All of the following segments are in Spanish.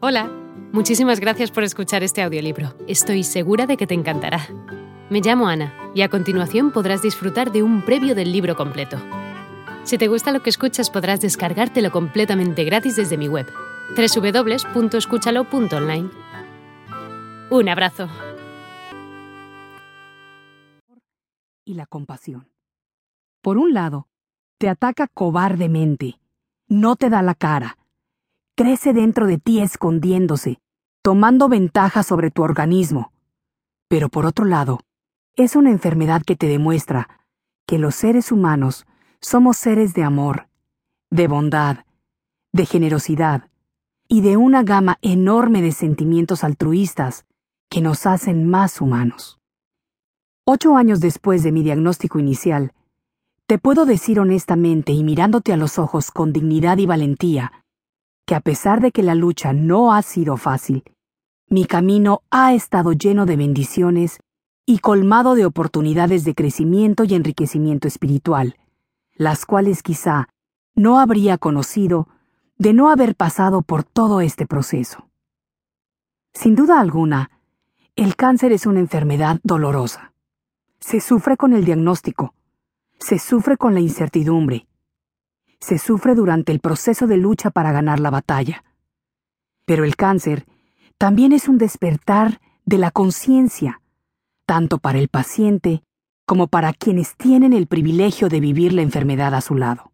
Hola, muchísimas gracias por escuchar este audiolibro. Estoy segura de que te encantará. Me llamo Ana y a continuación podrás disfrutar de un previo del libro completo. Si te gusta lo que escuchas podrás descargártelo completamente gratis desde mi web, www.escúchalo.online. Un abrazo. Y la compasión. Por un lado, te ataca cobardemente, no te da la cara, crece dentro de ti escondiéndose, tomando ventaja sobre tu organismo. Pero por otro lado, es una enfermedad que te demuestra que los seres humanos somos seres de amor, de bondad, de generosidad y de una gama enorme de sentimientos altruistas que nos hacen más humanos. Ocho años después de mi diagnóstico inicial, te puedo decir honestamente y mirándote a los ojos con dignidad y valentía, que a pesar de que la lucha no ha sido fácil, mi camino ha estado lleno de bendiciones y colmado de oportunidades de crecimiento y enriquecimiento espiritual, las cuales quizá no habría conocido de no haber pasado por todo este proceso. Sin duda alguna, el cáncer es una enfermedad dolorosa. Se sufre con el diagnóstico, se sufre con la incertidumbre, se sufre durante el proceso de lucha para ganar la batalla. Pero el cáncer también es un despertar de la conciencia, tanto para el paciente como para quienes tienen el privilegio de vivir la enfermedad a su lado.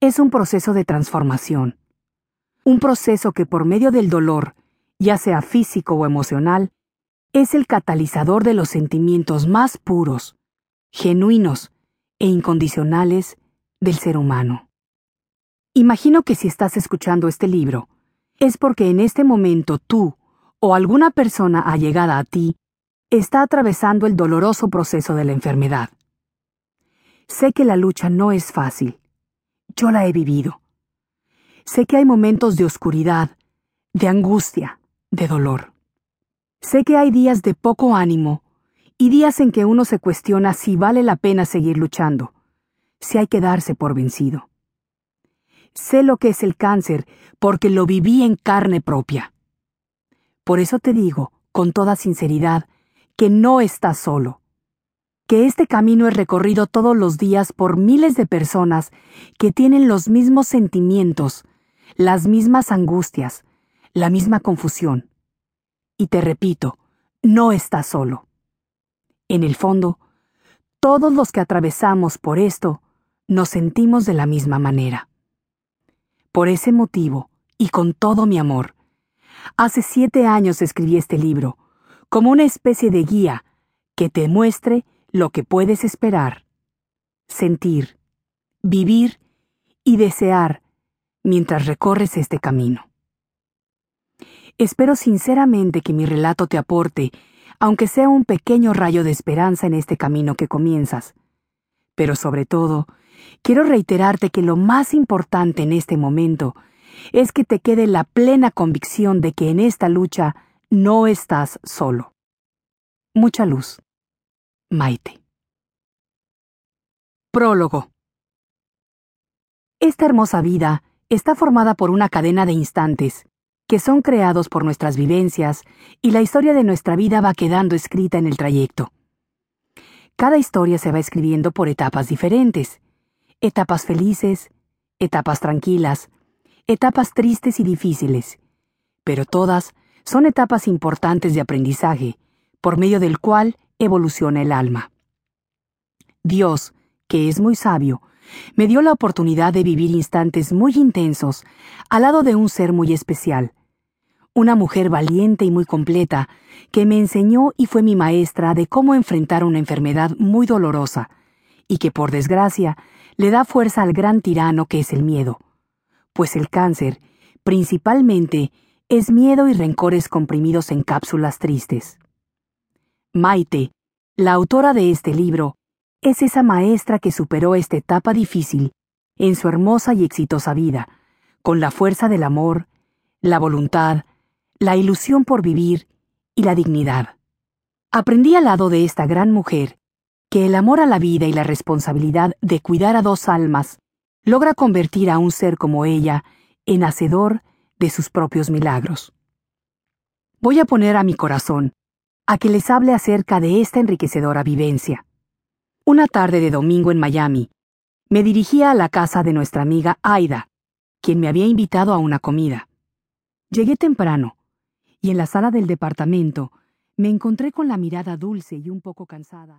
Es un proceso de transformación, un proceso que por medio del dolor, ya sea físico o emocional, es el catalizador de los sentimientos más puros, genuinos e incondicionales del ser humano. Imagino que si estás escuchando este libro, es porque en este momento tú o alguna persona allegada a ti está atravesando el doloroso proceso de la enfermedad. Sé que la lucha no es fácil. Yo la he vivido. Sé que hay momentos de oscuridad, de angustia, de dolor. Sé que hay días de poco ánimo y días en que uno se cuestiona si vale la pena seguir luchando, si hay que darse por vencido. Sé lo que es el cáncer porque lo viví en carne propia. Por eso te digo, con toda sinceridad, que no estás solo, que este camino es recorrido todos los días por miles de personas que tienen los mismos sentimientos, las mismas angustias, la misma confusión. Y te repito, no estás solo. En el fondo, todos los que atravesamos por esto nos sentimos de la misma manera. Por ese motivo, y con todo mi amor, hace siete años escribí este libro, como una especie de guía que te muestre lo que puedes esperar, sentir, vivir y desear mientras recorres este camino. Espero sinceramente que mi relato te aporte, aunque sea un pequeño rayo de esperanza en este camino que comienzas. Pero sobre todo, quiero reiterarte que lo más importante en este momento es que te quede la plena convicción de que en esta lucha no estás solo. Mucha luz. Maite. Prólogo. Esta hermosa vida está formada por una cadena de instantes que son creados por nuestras vivencias y la historia de nuestra vida va quedando escrita en el trayecto. Cada historia se va escribiendo por etapas diferentes, etapas felices, etapas tranquilas, etapas tristes y difíciles, pero todas son etapas importantes de aprendizaje, por medio del cual evoluciona el alma. Dios, que es muy sabio, me dio la oportunidad de vivir instantes muy intensos al lado de un ser muy especial, una mujer valiente y muy completa, que me enseñó y fue mi maestra de cómo enfrentar una enfermedad muy dolorosa, y que por desgracia le da fuerza al gran tirano que es el miedo, pues el cáncer, principalmente, es miedo y rencores comprimidos en cápsulas tristes. Maite, la autora de este libro, es esa maestra que superó esta etapa difícil en su hermosa y exitosa vida, con la fuerza del amor, la voluntad, la ilusión por vivir y la dignidad. Aprendí al lado de esta gran mujer que el amor a la vida y la responsabilidad de cuidar a dos almas logra convertir a un ser como ella en hacedor de sus propios milagros. Voy a poner a mi corazón a que les hable acerca de esta enriquecedora vivencia. Una tarde de domingo en Miami, me dirigía a la casa de nuestra amiga Aida, quien me había invitado a una comida. Llegué temprano, y en la sala del departamento me encontré con la mirada dulce y un poco cansada.